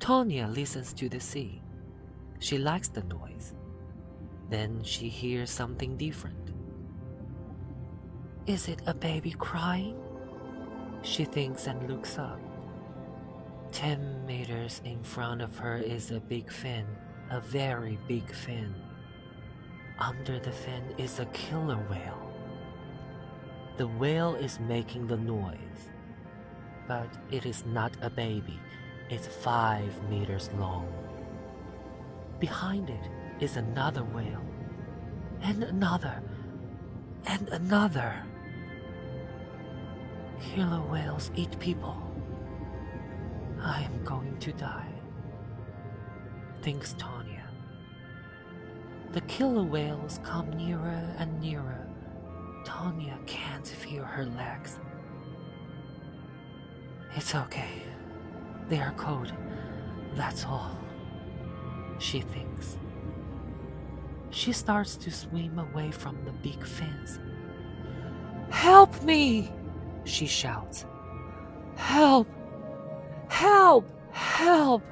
Tonya listens to the sea. She likes the noise. Then she hears something different. Is it a baby crying? She thinks and looks up. Ten meters in front of her is a big fin, a very big fin. Under the fin is a killer whale. The whale is making the noise, but it is not a baby, it's five meters long. Behind it is another whale, and another, and another. Killer whales eat people. I am going to die, thinks Tonya. The killer whales come nearer and nearer. Tonya can't feel her legs. It's okay. They are cold. That's all. She thinks. She starts to swim away from the big fins. Help me! She shouts. Help! Help! Help!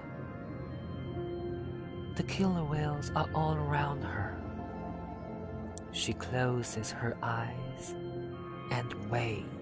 The killer whales are all around her. She closes her eyes and waits.